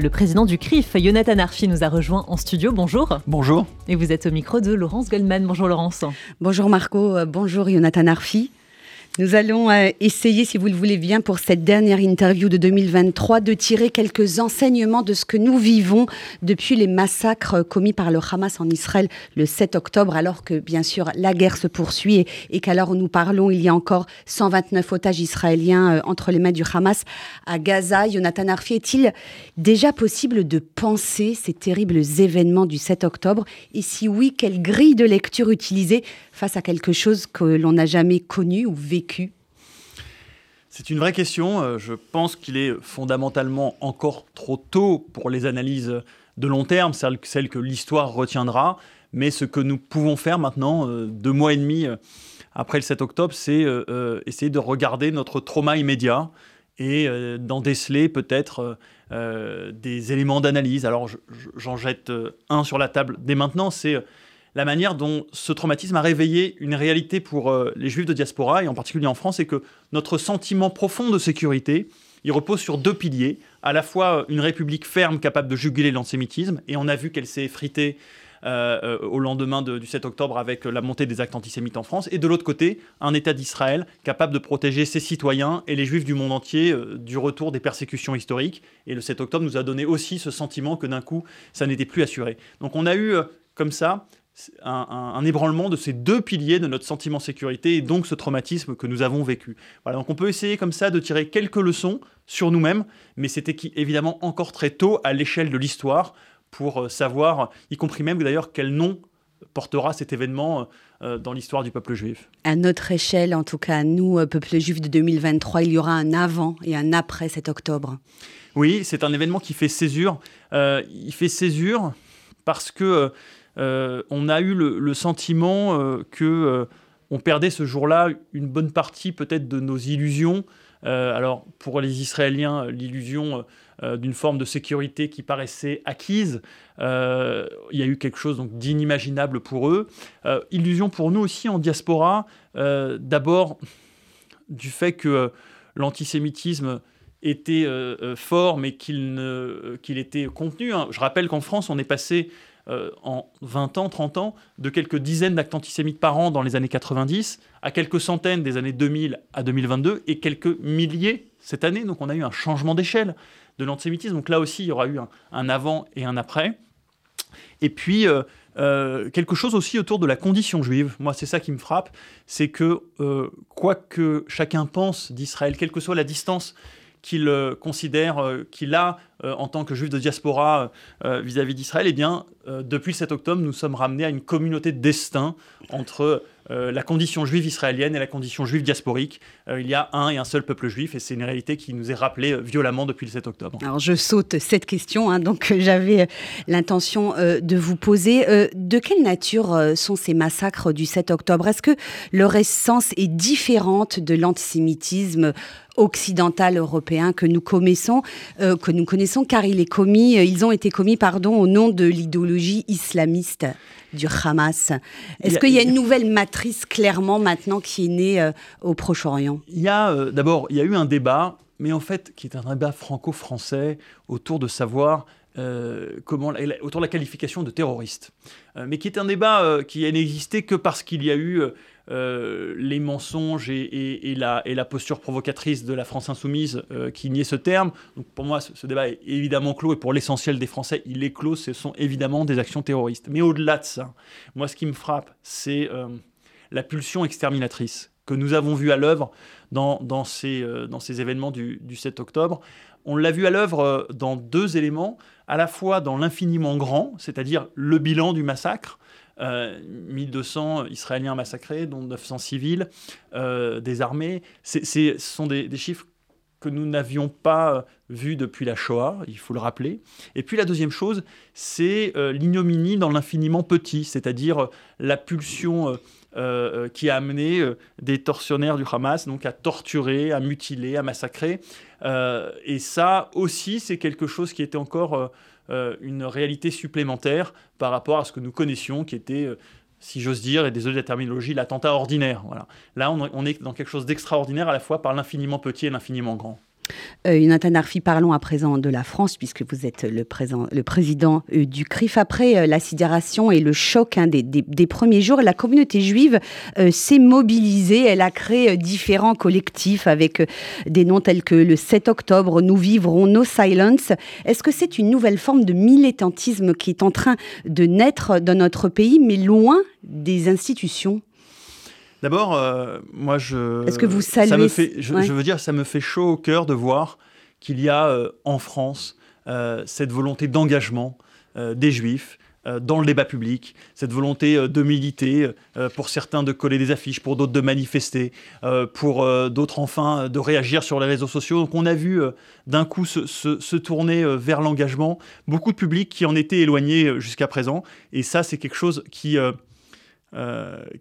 Le président du CRIF, Jonathan Arfi, nous a rejoint en studio. Bonjour. Bonjour. Et vous êtes au micro de Laurence Goldman. Bonjour Laurence. Bonjour Marco. Euh, bonjour Jonathan Arfi. Nous allons euh, essayer, si vous le voulez bien, pour cette dernière interview de 2023, de tirer quelques enseignements de ce que nous vivons depuis les massacres commis par le Hamas en Israël le 7 octobre, alors que, bien sûr, la guerre se poursuit et, qu'à l'heure où nous parlons, il y a encore 129 otages israéliens euh, entre les mains du Hamas à Gaza. Jonathan Arfi, est-il déjà possible de penser ces terribles événements du 7 octobre? Et si oui, quelle grille de lecture utiliser face à quelque chose que l'on n'a jamais connu ou vécu c'est une vraie question. Euh, je pense qu'il est fondamentalement encore trop tôt pour les analyses de long terme, celles que l'histoire retiendra. Mais ce que nous pouvons faire maintenant, euh, deux mois et demi euh, après le 7 octobre, c'est essayer de regarder notre trauma immédiat et d'en déceler peut-être des éléments d'analyse. Alors j'en jette un sur la table dès maintenant, c'est la manière dont ce traumatisme a réveillé une réalité pour euh, les juifs de diaspora, et en particulier en France, c'est que notre sentiment profond de sécurité, il repose sur deux piliers, à la fois une république ferme capable de juguler l'antisémitisme, et on a vu qu'elle s'est effritée euh, euh, au lendemain du 7 octobre avec la montée des actes antisémites en France, et de l'autre côté, un État d'Israël capable de protéger ses citoyens et les juifs du monde entier du retour des persécutions historiques. Et le 7 octobre nous a donné aussi ce sentiment que d'un coup, ça n'était plus assuré. Donc on a eu comme ça un, ébranlement de ces deux piliers de notre sentiment de sécurité et donc ce traumatisme que nous avons vécu. Voilà, donc on peut essayer comme ça de tirer quelques leçons sur nous-mêmes, mais c'était évidemment encore très tôt à l'échelle de l'histoire pour euh, savoir, y compris même d'ailleurs, quel nom portera cet événement euh, dans l'histoire du peuple juif. À notre échelle, en tout cas, nous, euh, peuple juif de 2023, il y aura un avant et un après cet octobre. Oui, c'est un événement qui fait césure. il fait césure parce que euh, on a eu le, sentiment euh, que euh, on perdait ce jour-là une bonne partie peut-être de nos illusions. alors pour les Israéliens, l'illusion d'une forme de sécurité qui paraissait acquise, il y a eu quelque chose d'inimaginable pour eux. illusion pour nous aussi en diaspora, d'abord du fait que l'antisémitisme était fort, mais qu'il était contenu. Hein. Je rappelle qu'en France, on est passé euh, en 20 ans, 30 ans, de quelques dizaines d'actes antisémites par an dans les années 90 à quelques centaines des années 2000 à 2022 et quelques milliers cette année. Donc on a eu un changement d'échelle de l'antisémitisme. Donc là aussi, il y aura eu un, avant et un après. Et puis, euh, euh, quelque chose aussi autour de la condition juive. Moi, c'est ça qui me frappe, c'est que quoi que chacun pense d'Israël, quelle que soit la distance qu'il considère qu'il a en tant que juif de diaspora vis-à-vis d'Israël, eh bien, depuis le 7 octobre, nous sommes ramenés à une communauté de destin entre euh, la condition juive israélienne et la condition juive diasporique. Euh, il y a un et un seul peuple juif et c'est une réalité qui nous est rappelée euh, violemment depuis le 7 octobre. Alors je saute cette question, hein, donc j'avais l'intention de vous poser. de quelle nature sont ces massacres du 7 octobre? Est-ce que leur essence est différente de l'antisémitisme? Occidental européen que nous connaissons, que nous connaissons, car il est commis, ils ont été commis, pardon, au nom de l'idéologie islamiste du Hamas. Est-ce qu'il y a une nouvelle matrice clairement maintenant qui est née euh, au Proche-Orient? Il y a euh, d'abord, il y a eu un débat, mais en fait qui est un débat franco-français autour de savoir euh, autour de la qualification de terroriste, mais qui est un débat qui n'a existé que parce qu'il y a eu euh, les mensonges et, la, posture provocatrice de la France insoumise euh, qui niait ce terme. Donc pour moi, ce, débat est évidemment clos et pour l'essentiel des Français, il est clos. Ce sont évidemment des actions terroristes. Mais au-delà de ça, moi, ce qui me frappe, c'est euh, la pulsion exterminatrice que nous avons vue à l'œuvre dans, ces, événements du, du 7 octobre. On l'a vu à l'œuvre dans deux éléments, à la fois dans l'infiniment grand, c'est-à-dire le bilan du massacre, 1200 euh, Israéliens massacrés, dont 900 civils, euh, désarmés. ce sont des, chiffres que nous n'avions pas euh, vus depuis la Shoah, il faut le rappeler. Et puis la deuxième chose, c'est l'ignominie dans l'infiniment petit, c'est-à-dire la pulsion qui a amené des tortionnaires du Hamas donc à torturer, à mutiler, à massacrer. et ça aussi, c'est quelque chose qui était encore euh, une réalité supplémentaire par rapport à ce que nous connaissions, qui était, euh, si j'ose dire, et désolé de la terminologie, l'attentat ordinaire. Voilà. Là, on, est dans quelque chose d'extraordinaire à la fois par l'infiniment petit et l'infiniment grand. Euh, Jonathan Arfi, parlons à présent de la France, puisque vous êtes le, président euh, du CRIF. Après euh, la sidération et le choc hein, des, premiers jours, la communauté juive s'est mobilisée. Elle a créé différents collectifs avec des noms tels que le 7 octobre, Nous vivrons No Silence. Est-ce que c'est une nouvelle forme de militantisme qui est en train de naître dans notre pays, mais loin des institutions D'abord, euh, moi, je. Est-ce que vous saluez ça me fait, je, veux dire, ça me fait chaud au cœur de voir qu'il y a euh, en France euh, cette volonté d'engagement des Juifs dans le débat public, cette volonté de militer, pour certains de coller des affiches, pour d'autres de manifester, pour d'autres enfin de réagir sur les réseaux sociaux. Donc on a vu d'un coup se, se tourner vers l'engagement, beaucoup de publics qui en étaient éloignés jusqu'à présent, et ça c'est quelque chose qui,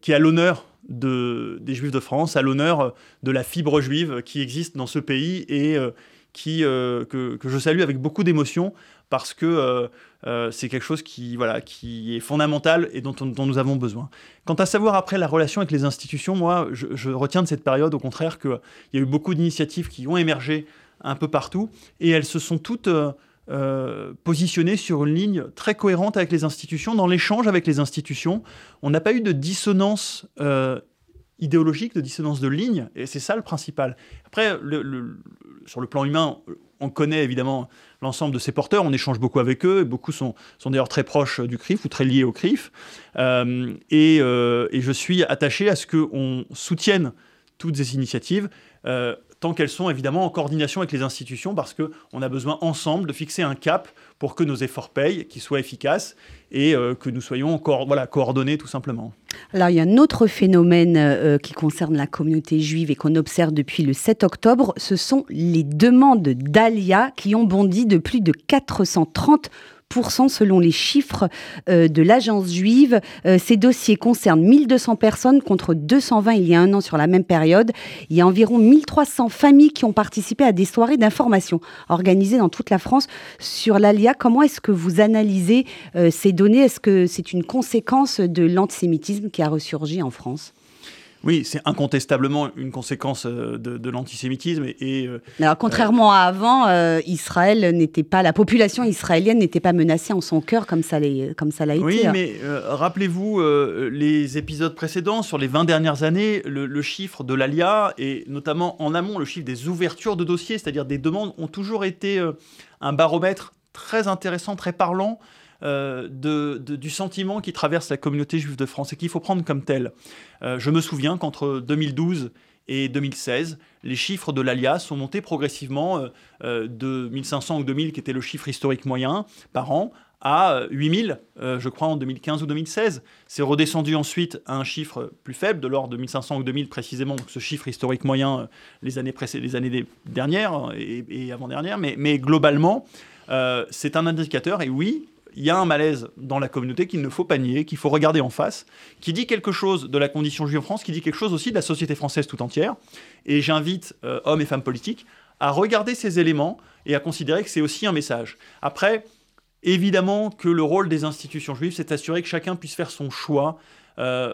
qui a l'honneur des Juifs de France, à l'honneur de la fibre juive qui existe dans ce pays et euh, qui, euh, que, je salue avec beaucoup d'émotion parce que euh, c'est quelque chose qui, voilà, qui est fondamental et dont, nous avons besoin. Quant à savoir après la relation avec les institutions, moi, je, retiens de cette période au contraire qu'il y a eu beaucoup d'initiatives qui ont émergé un peu partout et elles se sont toutes... positionnées sur une ligne très cohérente avec les institutions, dans l'échange avec les institutions. On n'a pas eu de dissonance idéologique, de dissonance de ligne, et c'est ça le principal. Après, sur le plan humain, on connaît évidemment l'ensemble de ces porteurs, on échange beaucoup avec eux, et beaucoup sont, sont d'ailleurs très proches du CRIF ou très liés au CRIF, euh, et, euh, je suis attaché à ce qu'on soutienne toutes ces initiatives. Euh, tant qu'elles sont évidemment en coordination avec les institutions, parce qu'on a besoin ensemble de fixer un cap pour que nos efforts payent, qu'ils soient efficaces et euh, que nous soyons voilà, coordonnés tout simplement. Alors il y a un autre phénomène euh, qui concerne la communauté juive et qu'on observe depuis le 7 octobre, ce sont les demandes d'Alia qui ont bondi de plus de 430 selon les chiffres euh, de l'agence juive. Euh, ces dossiers concernent 1200 personnes contre 220 il y a un an sur la même période. Il y a environ 1300 familles qui ont participé à des soirées d'information organisées dans toute la France sur l'ALIA. Comment est-ce que vous analysez euh, ces données? Est-ce que c'est une conséquence de l'antisémitisme qui a ressurgi en France? Oui, c'est incontestablement une conséquence euh, de, l'antisémitisme. Et, euh, Alors, contrairement à avant, euh, Israël n'était pas, la population israélienne n'était pas menacée en son cœur comme ça, comme ça l'a été. Oui, mais rappelez-vous les épisodes précédents, sur les 20 dernières années, le, chiffre de l'ALIA, et notamment en amont, le chiffre des ouvertures de dossiers, c'est-à-dire des demandes, ont toujours été un baromètre très intéressant, très parlant euh, du sentiment qui traverse la communauté juive de France et qu'il faut prendre comme tel. Euh, je me souviens qu'entre 2012 et 2016, les chiffres de l'ALIA sont montés progressivement euh, de 1500 ou 2000, qui était le chiffre historique moyen par an, à 8000, je crois, en 2015 ou 2016. C'est redescendu ensuite à un chiffre plus faible, de l'ordre de 1500 ou 2000 précisément, ce chiffre historique moyen les années, les années dernières et, avant-dernières. Mais, globalement, c'est un indicateur, et oui, il y a un malaise dans la communauté qu'il ne faut pas nier, qu'il faut regarder en face, qui dit quelque chose de la condition juive en France, qui dit quelque chose aussi de la société française tout entière. Et j'invite euh, hommes et femmes politiques à regarder ces éléments et à considérer que c'est aussi un message. Après, évidemment que le rôle des institutions juives, c'est d'assurer que chacun puisse faire son choix euh,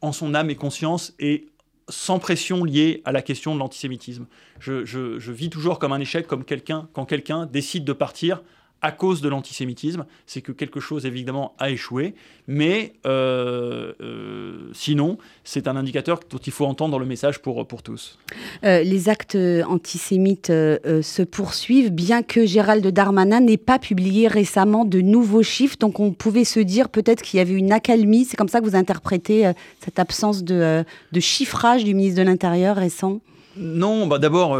en son âme et conscience et sans pression liée à la question de l'antisémitisme. Je, je, vis toujours comme un échec, comme quelqu'un quand quelqu'un décide de partir à cause de l'antisémitisme, c'est que quelque chose évidemment a échoué, mais euh, euh, sinon, c'est un indicateur dont il faut entendre le message pour, pour tous. Euh, les actes antisémites se poursuivent, bien que Gérald Darmanin n'ait pas publié récemment de nouveaux chiffres, donc on pouvait se dire peut-être qu'il y avait une accalmie, c'est comme ça que vous interprétez cette absence de, de chiffrage du ministre de l'Intérieur récent? Non, bah d'abord,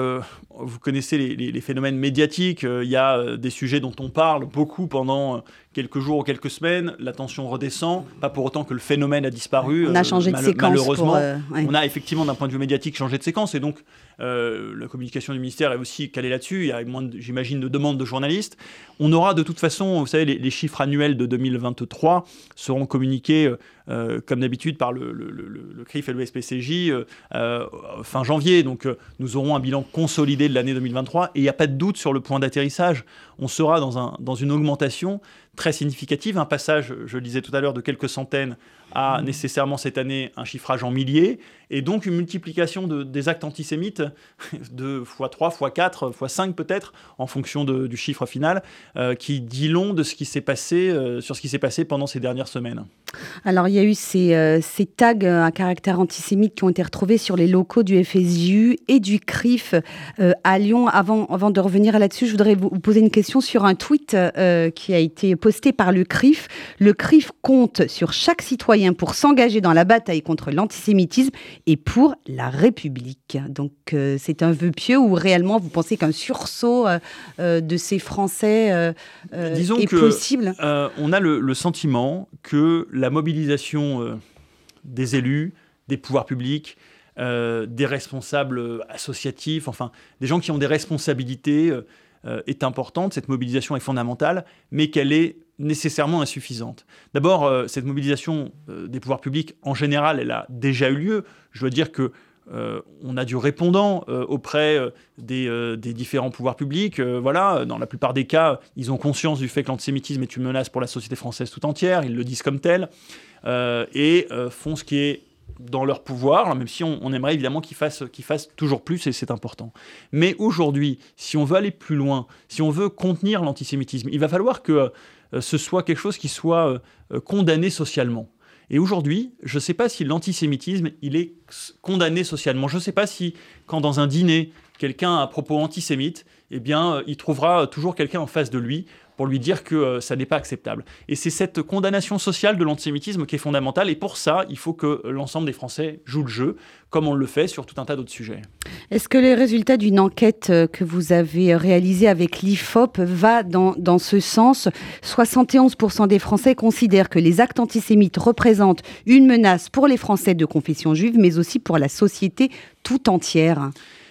vous connaissez les, phénomènes médiatiques, euh, il y a euh, des sujets dont on parle beaucoup pendant euh, quelques jours ou quelques semaines, la tension redescend, pas pour autant que le phénomène a disparu. On a changé de séquence. Malheureusement, on a effectivement d'un point de vue médiatique changé de séquence et donc la communication du ministère est aussi calée là-dessus. Il y a moins, j'imagine, de demandes de journalistes. On aura de toute façon, vous savez, les, chiffres annuels de 2023 seront communiqués comme d'habitude par le, CRIF et le SPCJ fin janvier. Donc nous aurons un bilan consolidé de l'année 2023 et il n'y a pas de doute sur le point d'atterrissage. On sera dans une augmentation très significative. Un passage, je le disais tout à l'heure, de quelques centaines a mmh. nécessairement cette année un chiffrage en milliers, et donc une multiplication de, des actes antisémites de x3, x4, x5 peut-être, en fonction du chiffre final, euh, qui dit long de ce qui s'est passé, euh, sur ce qui s'est passé pendant ces dernières semaines. Alors il y a eu ces, euh, ces, tags à caractère antisémite qui ont été retrouvés sur les locaux du FSJU et du CRIF à Lyon. Avant, avant de revenir là-dessus, je voudrais vous poser une question sur un tweet qui a été posté par le CRIF. Le CRIF compte sur chaque citoyen pour s'engager dans la bataille contre l'antisémitisme et pour la République. Donc euh, c'est un vœu pieux ou réellement vous pensez qu'un sursaut euh, euh, de ces Français Disons est que, possible? On a le, sentiment que la mobilisation des élus, des pouvoirs publics, des responsables associatifs, enfin des gens qui ont des responsabilités est importante, cette mobilisation est fondamentale, mais qu'elle est nécessairement insuffisante. D'abord, euh, cette mobilisation euh, des pouvoirs publics, en général, elle a déjà eu lieu. Je dois dire que euh, on a du répondant auprès des, différents pouvoirs publics. voilà, dans la plupart des cas, ils ont conscience du fait que l'antisémitisme est une menace pour la société française tout entière. Ils le disent comme tel et font ce qui est dans leur pouvoir, même si on, aimerait évidemment qu'ils fassent, qu'ils fassent toujours plus, et c'est important. Mais aujourd'hui, si on veut aller plus loin, si on veut contenir l'antisémitisme, il va falloir que euh, ce soit quelque chose qui soit euh, euh, condamné socialement. Et aujourd'hui, je ne sais pas si l'antisémitisme, il est condamné socialement. Je ne sais pas si, quand dans un dîner, quelqu'un a un propos antisémite, eh il trouvera toujours quelqu'un en face de lui pour lui dire que euh, ça n'est pas acceptable. Et c'est cette condamnation sociale de l'antisémitisme qui est fondamentale, et pour ça, il faut que l'ensemble des Français jouent le jeu, comme on le fait sur tout un tas d'autres sujets. Est-ce que les résultats d'une enquête euh, que vous avez réalisée avec l'IFOP va dans, dans ce sens? 71% des Français considèrent que les actes antisémites représentent une menace pour les Français de confession juive, mais aussi pour la société tout entière.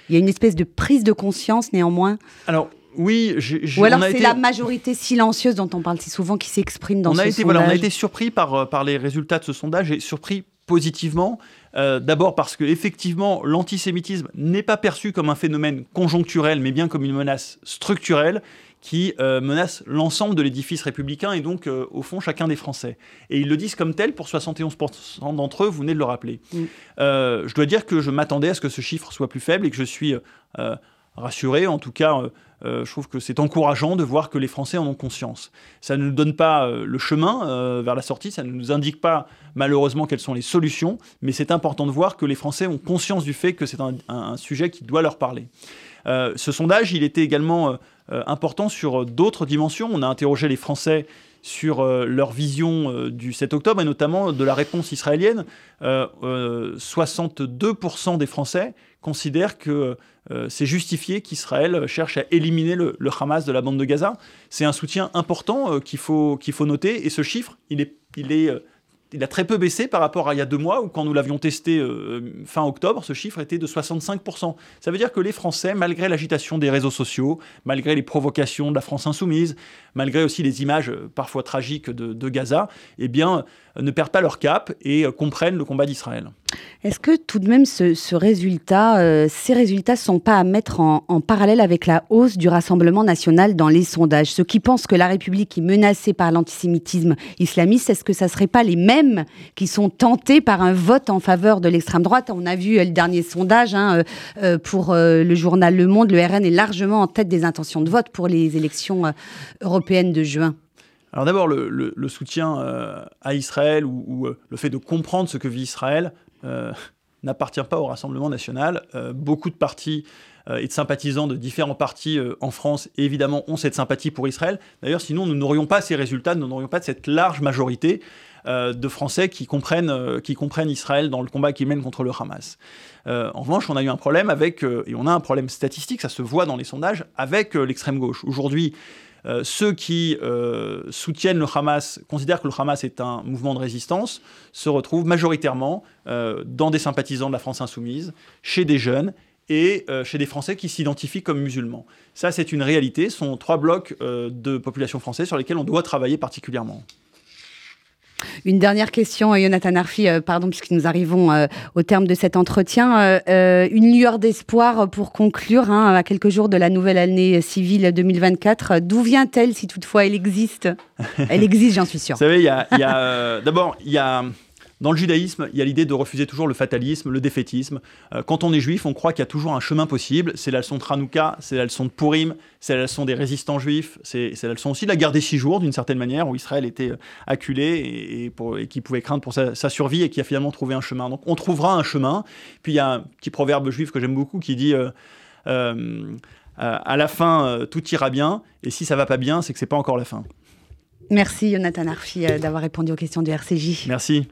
Il y a une espèce de prise de conscience néanmoins? Alors, oui, Ou alors c'est la majorité silencieuse dont on parle si souvent qui s'exprime dans on ce a été, sondage. Voilà, on a été surpris par, euh, par les résultats de ce sondage et surpris positivement. Euh, d'abord parce que effectivement, l'antisémitisme n'est pas perçu comme un phénomène conjoncturel, mais bien comme une menace structurelle qui euh, menace l'ensemble de l'édifice républicain et donc, au fond, chacun des Français. Et ils le disent comme tel pour 71% d'entre eux, vous venez de le rappeler. Mm. je dois dire que je m'attendais à ce que ce chiffre soit plus faible et que je suis rassuré, en tout cas, je trouve que c'est encourageant de voir que les Français en ont conscience. Ça ne nous donne pas euh, le chemin vers la sortie, ça ne nous indique pas malheureusement quelles sont les solutions, mais c'est important de voir que les Français ont conscience du fait que c'est un, sujet qui doit leur parler. ce sondage, il était également important sur d'autres dimensions. On a interrogé les Français sur leur vision du 7 octobre et notamment de la réponse israélienne. 62% des Français considèrent que euh, c'est justifié qu'Israël cherche à éliminer le, Hamas de la bande de Gaza. C'est un soutien important euh, qu'il faut, faut noter, et ce chiffre, il est, euh, il a très peu baissé par rapport à il y a deux mois, où quand nous l'avions testé fin octobre, ce chiffre était de 65%. Ça veut dire que les Français, malgré l'agitation des réseaux sociaux, malgré les provocations de la France insoumise, malgré aussi les images parfois tragiques de, Gaza, eh bien, ne perdent pas leur cap et comprennent le combat d'Israël. Est-ce que tout de même ce, résultat, ces résultats ne sont pas à mettre en, parallèle avec la hausse du Rassemblement national dans les sondages? Ceux qui pensent que la République est menacée par l'antisémitisme islamiste, est-ce que ça ne serait pas les mêmes qui sont tentés par un vote en faveur de l'extrême droite? On a vu euh, le dernier sondage hein, euh, euh, pour le journal Le Monde. Le RN est largement en tête des intentions de vote pour les élections européennes de juin. Alors d'abord, le, soutien à Israël ou, le fait de comprendre ce que vit Israël n'appartient pas au Rassemblement national. beaucoup de partis et de sympathisants de différents partis en France, évidemment, ont cette sympathie pour Israël. D'ailleurs, sinon, nous n'aurions pas ces résultats, nous n'aurions pas cette large majorité. Euh, de Français qui comprennent, euh, Israël dans le combat qu'ils mènent contre le Hamas. Euh, en revanche, on a eu un problème avec, et on a un problème statistique, ça se voit dans les sondages, avec l'extrême gauche. Aujourd'hui, ceux qui soutiennent le Hamas, considèrent que le Hamas est un mouvement de résistance, se retrouvent majoritairement dans des sympathisants de la France insoumise, chez des jeunes et chez des Français qui s'identifient comme musulmans. Ça, c'est une réalité. Ce sont trois blocs de population française sur lesquels on doit travailler particulièrement. Une dernière question, Jonathan Arfi, pardon, puisque nous arrivons au terme de cet entretien. une lueur d'espoir pour conclure, hein, à quelques jours de la nouvelle année civile 2024. D'où vient-elle, si toutefois elle existe? Elle existe, j'en suis sûr. Vous savez, il y a, d'abord, il y a dans le judaïsme, il y a l'idée de refuser toujours le fatalisme, le défaitisme. Euh, quand on est juif, on croit qu'il y a toujours un chemin possible. C'est la leçon de Hanouka, c'est la leçon de Purim, c'est la leçon des résistants juifs, c'est la leçon aussi de la guerre des six jours, d'une certaine manière, où Israël était euh, acculé et, qui pouvait craindre pour sa, survie et qui a finalement trouvé un chemin. Donc on trouvera un chemin. Puis il y a un petit proverbe juif que j'aime beaucoup qui dit euh, à la fin, tout ira bien, et si ça va pas bien, c'est que c'est pas encore la fin. Merci Jonathan Arfi d'avoir répondu aux questions du RCJ. Merci.